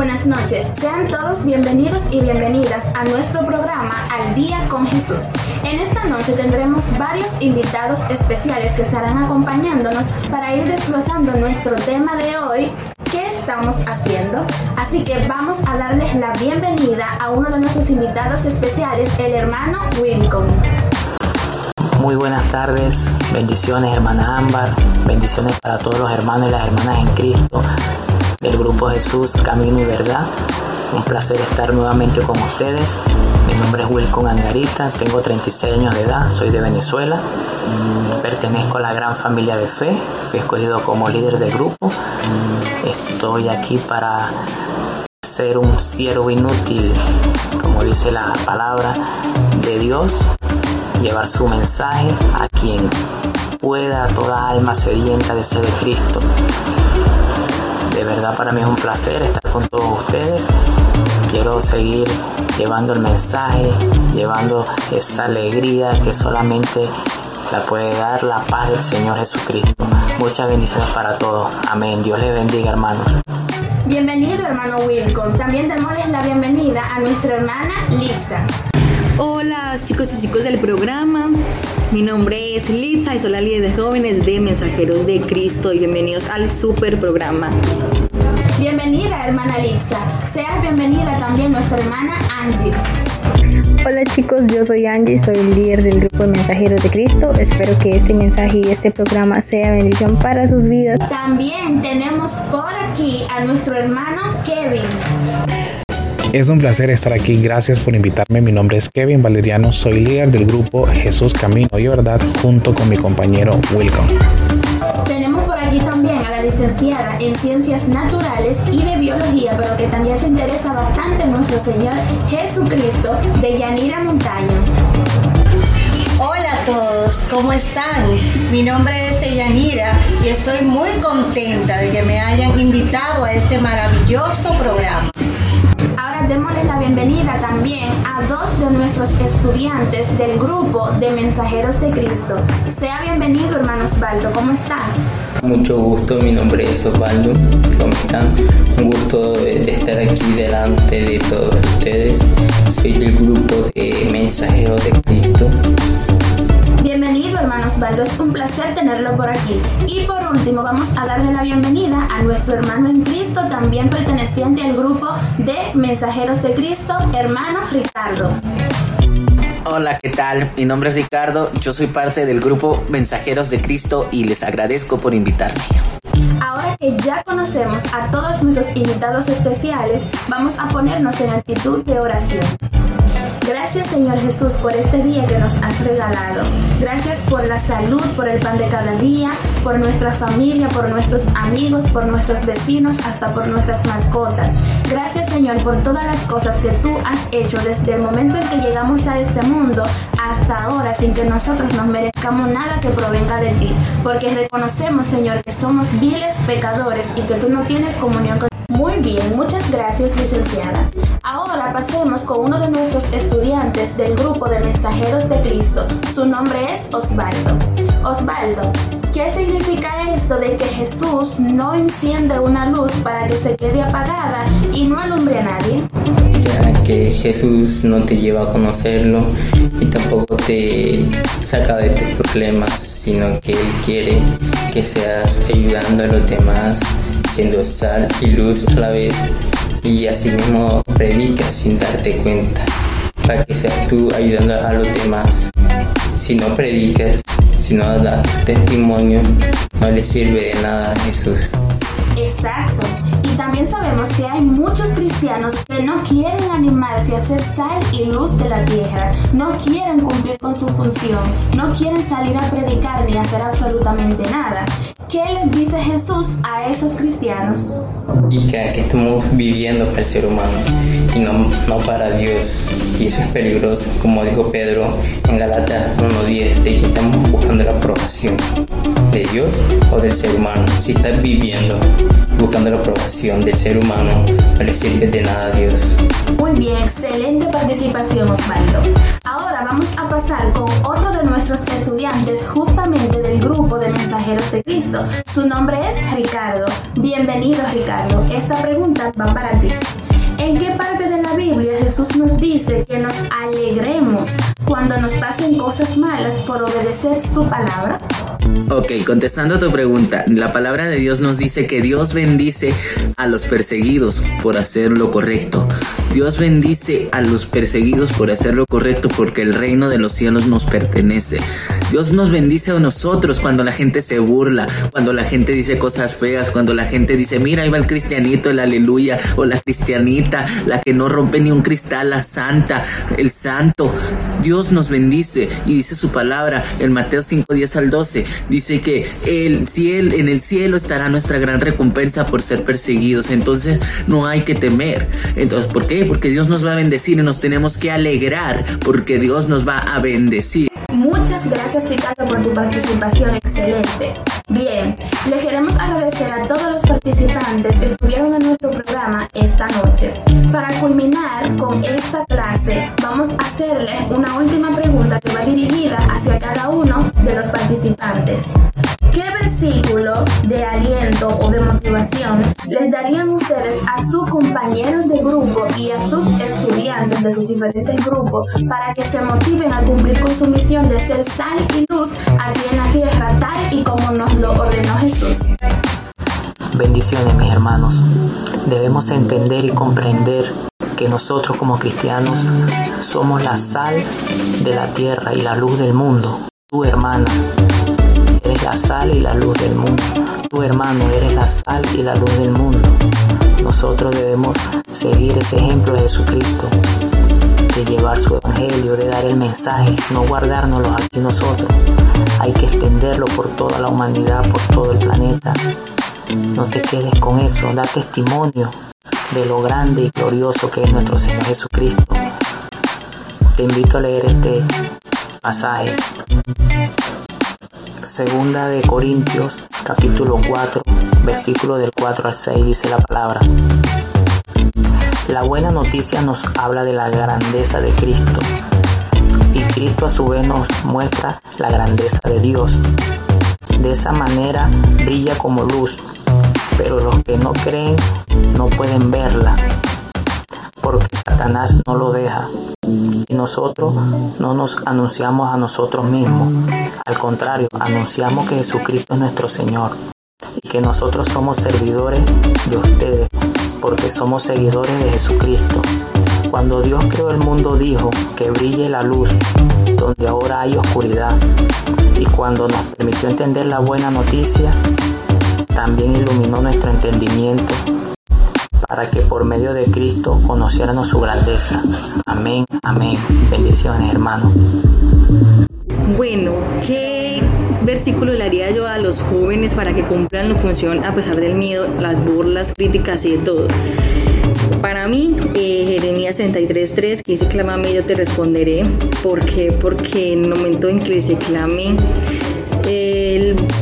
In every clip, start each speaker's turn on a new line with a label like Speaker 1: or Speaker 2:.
Speaker 1: Buenas noches, sean todos bienvenidos y bienvenidas a nuestro programa Al Día con Jesús. En esta noche tendremos varios invitados especiales que estarán acompañándonos para ir desglosando nuestro tema de hoy, ¿qué estamos haciendo? Así que vamos a darles la bienvenida a uno de nuestros invitados especiales, el hermano Wilcom.
Speaker 2: Muy buenas tardes, bendiciones hermana Ámbar, bendiciones para todos los hermanos y las hermanas en Cristo del Grupo Jesús, Camino y Verdad. Un placer estar nuevamente con ustedes. Mi nombre es Wilcon Angarita, tengo 36 años de edad, soy de Venezuela, pertenezco a la gran familia de fe, fui escogido como líder del grupo. Estoy aquí para ser un siervo inútil, como dice la palabra de Dios, llevar su mensaje a quien pueda, toda alma sedienta de ser de Cristo. De verdad para mí es un placer estar con todos ustedes. Quiero seguir llevando el mensaje, llevando esa alegría que solamente la puede dar la paz del Señor Jesucristo. Muchas bendiciones para todos. Amén. Dios les bendiga, hermanos.
Speaker 1: Bienvenido, hermano Wilcom. También démosles la bienvenida a nuestra hermana Liza.
Speaker 3: Hola chicos y chicos del programa, mi nombre es Litza y soy la líder de jóvenes de Mensajeros de Cristo y bienvenidos al super programa.
Speaker 1: Bienvenida hermana Litza, seas bienvenida también nuestra hermana Angie.
Speaker 4: Hola chicos, yo soy Angie, soy el líder del grupo de Mensajeros de Cristo. Espero que este mensaje y este programa sea bendición para sus vidas.
Speaker 1: También tenemos por aquí a nuestro hermano Kevin.
Speaker 5: Es un placer estar aquí, gracias por invitarme. Mi nombre es Kevin Valeriano, soy líder del grupo Jesús Camino y Verdad junto con mi compañero Wilcom.
Speaker 1: Tenemos por aquí también a la licenciada en Ciencias Naturales y de Biología, pero que también se interesa bastante en nuestro Señor Jesucristo, de Yanira Montaño.
Speaker 6: Hola a todos, ¿cómo están? Mi nombre es Yanira y estoy muy contenta de que me hayan invitado a este maravilloso programa.
Speaker 1: Ahora démosle la bienvenida también a dos de nuestros estudiantes del grupo de Mensajeros de Cristo. Sea bienvenido, hermano Osvaldo, ¿cómo está?
Speaker 7: Mucho gusto, mi nombre es Osvaldo, ¿cómo están? Un gusto de estar aquí delante de todos ustedes. Soy del grupo de Mensajeros de Cristo.
Speaker 1: Bienvenido, hermano Osvaldo, es un placer tenerlo por aquí. Y por último, vamos a darle la bienvenida a nuestro hermano en Cristo, también perteneciente al grupo de Mensajeros de Cristo, hermano Ricardo.
Speaker 8: Hola, ¿qué tal? Mi nombre es Ricardo, yo soy parte del grupo Mensajeros de Cristo y les agradezco por invitarme.
Speaker 1: Ahora que ya conocemos a todos nuestros invitados especiales, vamos a ponernos en actitud de oración. Gracias Señor Jesús por este día que nos has regalado. Gracias por la salud, por el pan de cada día, por nuestra familia, por nuestros amigos, por nuestros vecinos, hasta por nuestras mascotas. Gracias Señor por todas las cosas que tú has hecho desde el momento en que llegamos a este mundo hasta ahora sin que nosotros nos merezcamos nada que provenga de ti. Porque reconocemos Señor que somos viles pecadores y que tú no tienes comunión con muy bien, muchas gracias licenciada. Ahora pasemos con uno de nuestros estudiantes del grupo de mensajeros de Cristo. Su nombre es Osvaldo. Osvaldo, ¿qué significa esto de que Jesús no enciende una luz para que se quede apagada y no alumbre a nadie?
Speaker 7: Ya que Jesús no te lleva a conocerlo y tampoco te saca de tus problemas, sino que Él quiere que seas ayudando a los demás siendo sal y luz a la vez y así mismo predicas sin darte cuenta para que seas tú ayudando a los demás. Si no predicas, si no das testimonio, no le sirve de nada a Jesús.
Speaker 1: Exacto. Y también sabemos que hay muchos cristianos que no quieren animarse a ser sal y luz de la tierra, no quieren cumplir con su función, no quieren salir a predicar ni hacer absolutamente nada. ¿Qué les dice Jesús a esos cristianos?
Speaker 7: Y que, que estamos viviendo para el ser humano y no, no para Dios. Y eso es peligroso, como dijo Pedro en Galatas 1.10, de estamos buscando la aprobación de Dios o del ser humano. Si estás viviendo buscando la aprobación del ser humano, no le sirve de nada a Dios.
Speaker 1: Muy bien, excelente participación Osvaldo. Ahora vamos a pasar con otro de nuestros estudiantes justamente del grupo de mensajeros de Cristo. Su nombre es Ricardo. Bienvenido Ricardo. Esta pregunta va para ti. ¿En qué parte de la Biblia Jesús nos dice que nos alegremos cuando nos pasen cosas malas por obedecer su palabra?
Speaker 8: Ok, contestando a tu pregunta, la palabra de Dios nos dice que Dios bendice a los perseguidos por hacer lo correcto. Dios bendice a los perseguidos por hacer lo correcto porque el reino de los cielos nos pertenece. Dios nos bendice a nosotros cuando la gente se burla, cuando la gente dice cosas feas, cuando la gente dice, mira, ahí va el cristianito, el aleluya, o la cristianita, la que no rompe ni un cristal, la santa, el santo. Dios nos bendice y dice su palabra en Mateo 5, 10 al 12 dice que el cielo, en el cielo estará nuestra gran recompensa por ser perseguidos. Entonces no hay que temer. Entonces, ¿por qué? Porque Dios nos va a bendecir y nos tenemos que alegrar porque Dios nos va a bendecir.
Speaker 1: Muchas gracias Ricardo por tu participación excelente. Bien, le queremos agradecer a todos los participantes que estuvieron en nuestro programa esta noche. Para culminar con esta clase, vamos a hacerle una última pregunta que va dirigida hacia cada uno de los participantes. ¿Qué versículo de aliento o de motivación les darían ustedes a sus compañeros de grupo y a sus estudiantes de sus diferentes grupos para que se motiven a cumplir con su misión de ser sal y luz aquí en la tierra tal y como nos lo ordenó Jesús?
Speaker 2: Bendiciones mis hermanos. Debemos entender y comprender que nosotros como cristianos somos la sal de la tierra y la luz del mundo. Tu hermana la sal y la luz del mundo. Tu hermano eres la sal y la luz del mundo. Nosotros debemos seguir ese ejemplo de Jesucristo, de llevar su evangelio, de dar el mensaje, no guardárnoslo aquí nosotros. Hay que extenderlo por toda la humanidad, por todo el planeta. No te quedes con eso, da testimonio de lo grande y glorioso que es nuestro Señor Jesucristo. Te invito a leer este pasaje. Segunda de Corintios, capítulo 4, versículo del 4 al 6, dice la palabra. La buena noticia nos habla de la grandeza de Cristo y Cristo a su vez nos muestra la grandeza de Dios. De esa manera brilla como luz, pero los que no creen no pueden verla, porque Satanás no lo deja. Y nosotros no nos anunciamos a nosotros mismos, al contrario, anunciamos que Jesucristo es nuestro Señor y que nosotros somos servidores de ustedes, porque somos seguidores de Jesucristo. Cuando Dios creó el mundo dijo que brille la luz donde ahora hay oscuridad. Y cuando nos permitió entender la buena noticia, también iluminó nuestro entendimiento para que por medio de Cristo conociéramos su grandeza. Amén, amén. Bendiciones, hermano.
Speaker 3: Bueno, ¿qué versículo le haría yo a los jóvenes para que cumplan la función a pesar del miedo, las burlas, críticas y de todo? Para mí, eh, Jeremías 63.3, que dice, clámame, yo te responderé. ¿Por qué? Porque en el momento en que se clame,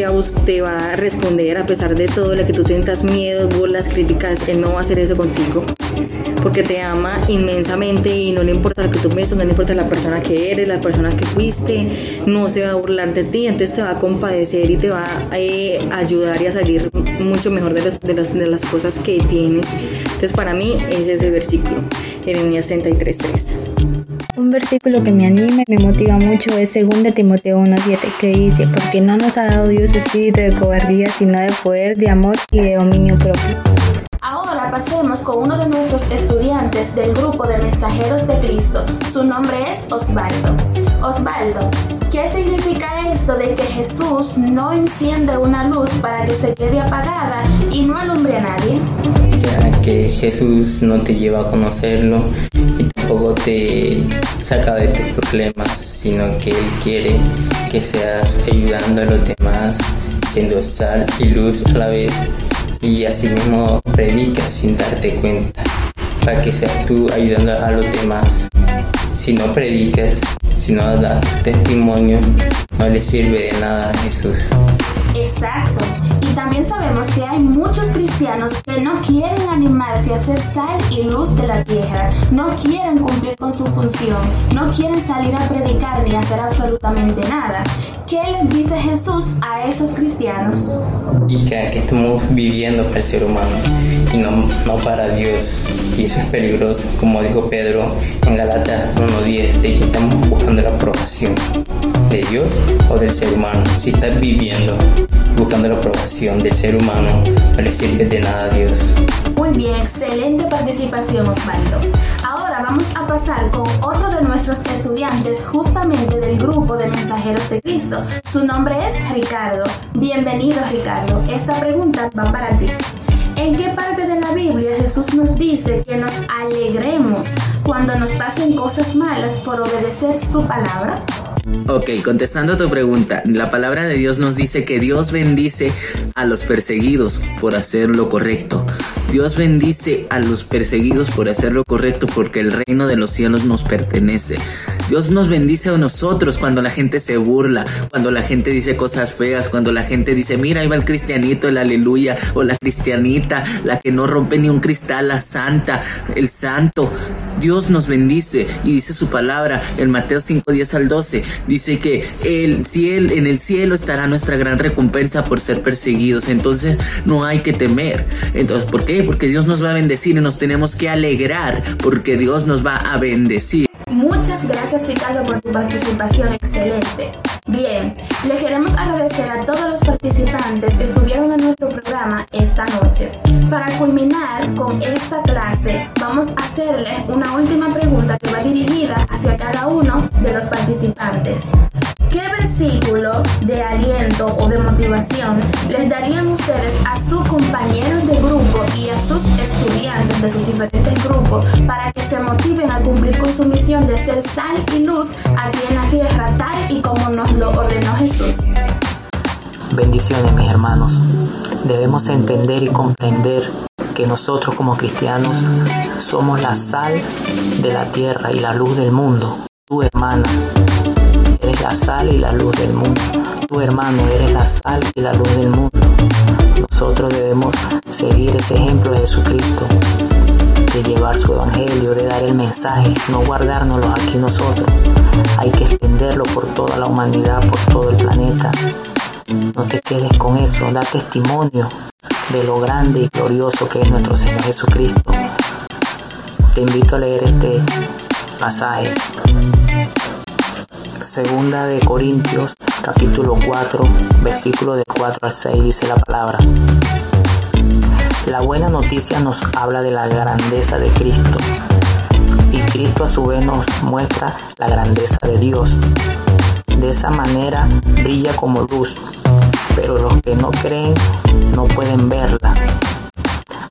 Speaker 3: te, te va a responder a pesar de todo lo que tú tentas miedo, burlas, críticas, Él no va a hacer eso contigo porque te ama inmensamente y no le importa lo que tú piensas, no le importa la persona que eres, la persona que fuiste, no se va a burlar de ti, entonces te va a compadecer y te va a eh, ayudar y a salir mucho mejor de, de, las, de las cosas que tienes. Entonces para mí es ese versículo, Jeremías 63.3.
Speaker 4: Un versículo que me anima y me motiva mucho es 2 Timoteo 1.7 que dice, porque no nos ha dado Dios espíritu de cobardía, sino de poder, de amor y de dominio propio.
Speaker 1: Ahora pasemos con uno de nuestros estudiantes del grupo de mensajeros de Cristo. Su nombre es Osvaldo. Osvaldo, ¿qué significa esto de que Jesús no enciende una luz para que se quede apagada y no alumbre a nadie?
Speaker 7: Ya que Jesús no te lleva a conocerlo y tampoco te saca de tus problemas, sino que Él quiere que seas ayudando a los demás, siendo sal y luz a la vez y así mismo predicas sin darte cuenta, para que seas tú ayudando a los demás. Si no predicas, si no das testimonio, no le sirve de nada a Jesús.
Speaker 1: Exacto. Y también sabemos que hay muchos cristianos que no quieren animarse a ser sal y luz de la tierra, no quieren cumplir con su función, no quieren salir a predicar ni hacer absolutamente nada. ¿Qué les dice Jesús a esos cristianos?
Speaker 7: Y que, aquí estamos viviendo para el ser humano y no, no para Dios. Y eso es peligroso, como dijo Pedro en Galatas 1.10, de Dios o del ser humano. Si estás viviendo buscando la aprobación del ser humano, no le sirve de nada a Dios.
Speaker 1: Muy bien, excelente participación Osvaldo. Ahora vamos a pasar con otro de nuestros estudiantes justamente del grupo de mensajeros de Cristo. Su nombre es Ricardo. Bienvenido Ricardo. Esta pregunta va para ti. ¿En qué parte de la Biblia Jesús nos dice que nos alegremos cuando nos pasen cosas malas por obedecer su palabra?
Speaker 8: Ok, contestando a tu pregunta, la palabra de Dios nos dice que Dios bendice a los perseguidos por hacer lo correcto. Dios bendice a los perseguidos por hacer lo correcto porque el reino de los cielos nos pertenece. Dios nos bendice a nosotros cuando la gente se burla, cuando la gente dice cosas feas, cuando la gente dice, mira, ahí va el cristianito, el aleluya, o la cristianita, la que no rompe ni un cristal, la santa, el santo. Dios nos bendice y dice su palabra en Mateo 5, 10 al 12. Dice que el cielo, en el cielo estará nuestra gran recompensa por ser perseguidos. Entonces no hay que temer. Entonces, ¿por qué? Porque Dios nos va a bendecir y nos tenemos que alegrar porque Dios nos va a bendecir.
Speaker 1: Muchas gracias Ricardo por tu participación excelente. Bien, le queremos agradecer a todos los participantes que estuvieron en nuestro programa esta noche. Para culminar con esta clase, vamos a hacerle una última pregunta que va dirigida hacia cada uno de los participantes. ¿Qué versículo de aliento o de motivación les darían ustedes a sus compañeros de grupo y a sus estudiantes de sus diferentes grupos para que se motiven a cumplir con su misión de ser sal y luz aquí en la tierra tal y como nos lo ordenó Jesús?
Speaker 2: Bendiciones mis hermanos. Debemos entender y comprender que nosotros como cristianos somos la sal de la tierra y la luz del mundo. Tu hermana eres la sal y la luz del mundo. Tu hermano eres la sal y la luz del mundo. Nosotros debemos seguir ese ejemplo de Jesucristo, de llevar su evangelio, de dar el mensaje, no guardárnoslo aquí nosotros. Hay que extenderlo por toda la humanidad, por todo el planeta. No te quedes con eso, da testimonio de lo grande y glorioso que es nuestro Señor Jesucristo. Te invito a leer este pasaje. Segunda de Corintios, capítulo 4, versículo del 4 al 6, dice la palabra. La buena noticia nos habla de la grandeza de Cristo y Cristo a su vez nos muestra la grandeza de Dios. De esa manera brilla como luz, pero los que no creen no pueden verla,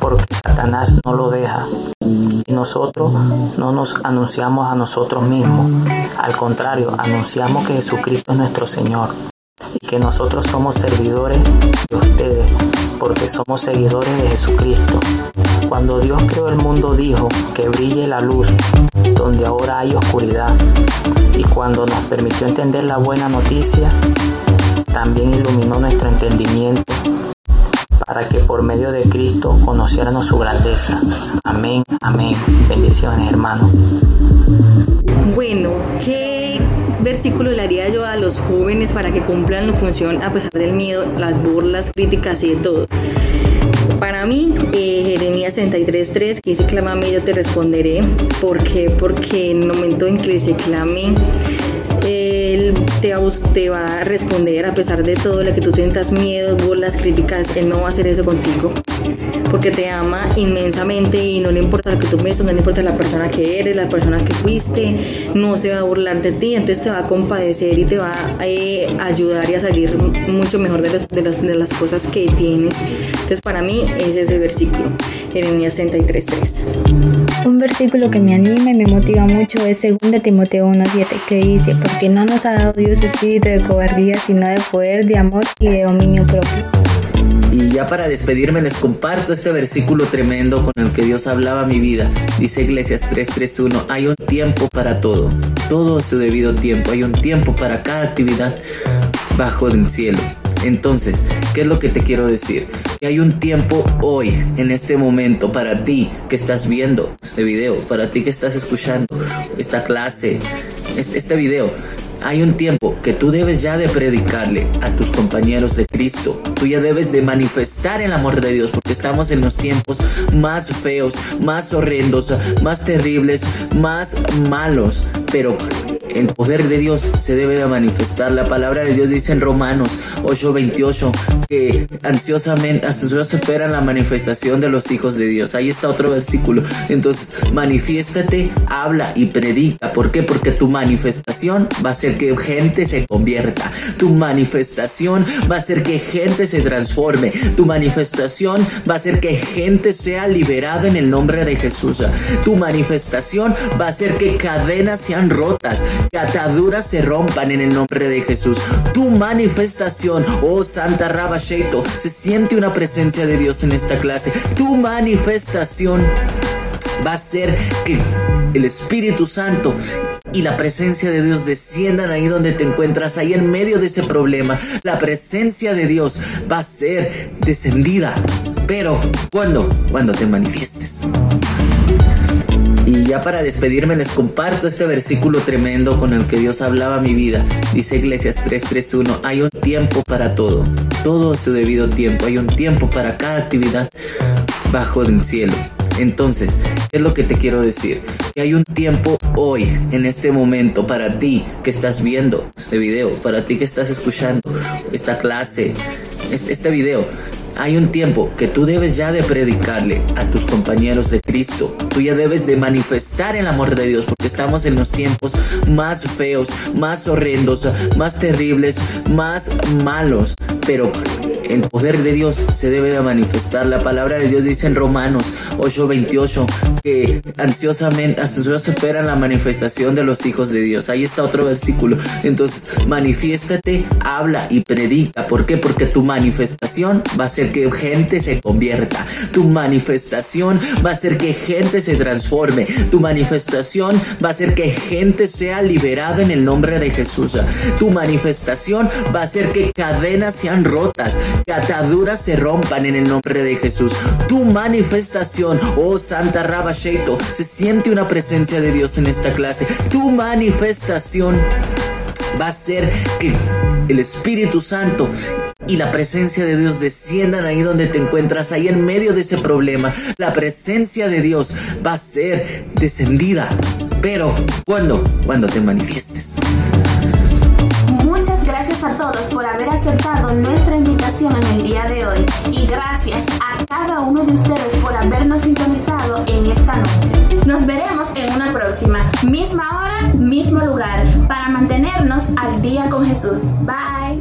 Speaker 2: porque Satanás no lo deja. Y nosotros no nos anunciamos a nosotros mismos, al contrario, anunciamos que Jesucristo es nuestro Señor y que nosotros somos servidores de ustedes, porque somos seguidores de Jesucristo. Cuando Dios creó el mundo dijo que brille la luz donde ahora hay oscuridad. Y cuando nos permitió entender la buena noticia, también iluminó nuestro entendimiento para que por medio de Cristo conociéramos su grandeza. Amén, amén. Bendiciones, hermanos.
Speaker 3: Bueno, ¿qué versículo le haría yo a los jóvenes para que cumplan la función a pesar del miedo, las burlas, críticas y de todo? Para mí, eh, Jeremías 63.3, que dice, clama a mí, yo te responderé. ¿Por qué? Porque en el momento en que se clame, él te, te va a responder a pesar de todo lo que tú tentas miedo, burlas, críticas, Él no va a hacer eso contigo. Porque te ama inmensamente y no le importa lo que tú piensas, no le importa la persona que eres, la persona que fuiste, no se va a burlar de ti, entonces te va a compadecer y te va a eh, ayudar y a salir mucho mejor de, de, las, de las cosas que tienes. Entonces para mí es ese versículo, Jeremías 63.3.
Speaker 4: Un versículo que me anima y me motiva mucho es 2 Timoteo 1.7 que dice, porque no nos ha dado Dios espíritu de cobardía, sino de poder, de amor y de dominio propio.
Speaker 8: Y ya para despedirme les comparto este versículo tremendo con el que Dios hablaba mi vida. Dice Iglesias 3:31, hay un tiempo para todo, todo a su debido tiempo, hay un tiempo para cada actividad bajo el cielo. Entonces, ¿qué es lo que te quiero decir? Que hay un tiempo hoy, en este momento, para ti que estás viendo este video, para ti que estás escuchando esta clase, este, este video hay un tiempo que tú debes ya de predicarle a tus compañeros de Cristo. Tú ya debes de manifestar el amor de Dios porque estamos en los tiempos más feos, más horrendos, más terribles, más malos. Pero el poder de Dios se debe de manifestar. La palabra de Dios dice en Romanos 8:28 que ansiosamente, ansiosos esperan la manifestación de los hijos de Dios. Ahí está otro versículo. Entonces, manifiéstate, habla y predica. ¿Por qué? Porque tu manifestación va a ser que gente se convierta. Tu manifestación va a hacer que gente se transforme. Tu manifestación va a hacer que gente sea liberada en el nombre de Jesús. Tu manifestación va a hacer que cadenas sean rotas, que se rompan en el nombre de Jesús. Tu manifestación, oh Santa Rabasheito, se siente una presencia de Dios en esta clase. Tu manifestación va a ser que el Espíritu Santo y la presencia de Dios desciendan ahí donde te encuentras, ahí en medio de ese problema. La presencia de Dios va a ser descendida. Pero, ¿cuándo? Cuando te manifiestes. Ya para despedirme les comparto este versículo tremendo con el que Dios hablaba mi vida. Dice Iglesias 3:31, hay un tiempo para todo, todo su debido tiempo, hay un tiempo para cada actividad bajo el cielo. Entonces, ¿qué es lo que te quiero decir? Que hay un tiempo hoy, en este momento, para ti que estás viendo este video, para ti que estás escuchando esta clase, este, este video hay un tiempo que tú debes ya de predicarle a tus compañeros de Cristo. Tú ya debes de manifestar el amor de Dios porque estamos en los tiempos más feos, más horrendos, más terribles, más malos. Pero el poder de Dios se debe de manifestar. La palabra de Dios dice en Romanos 8:28 que ansiosamente, ansiosos esperan la manifestación de los hijos de Dios. Ahí está otro versículo. Entonces, manifiéstate, habla y predica. ¿Por qué? Porque tu manifestación va a ser que gente se convierta. Tu manifestación va a ser que gente se transforme. Tu manifestación va a ser que gente sea liberada en el nombre de Jesús. Tu manifestación va a ser que cadenas sean rotas, que ataduras se rompan en el nombre de Jesús. Tu manifestación, oh Santa Rabasheito, se siente una presencia de Dios en esta clase. Tu manifestación va a ser que el Espíritu Santo y la presencia de Dios desciendan ahí donde te encuentras, ahí en medio de ese problema. La presencia de Dios va a ser descendida. Pero, ¿cuándo? Cuando te manifiestes.
Speaker 1: A todos por haber aceptado nuestra invitación en el día de hoy y gracias a cada uno de ustedes por habernos sintonizado en esta noche. Nos veremos en una próxima, misma hora, mismo lugar, para mantenernos al día con Jesús. Bye.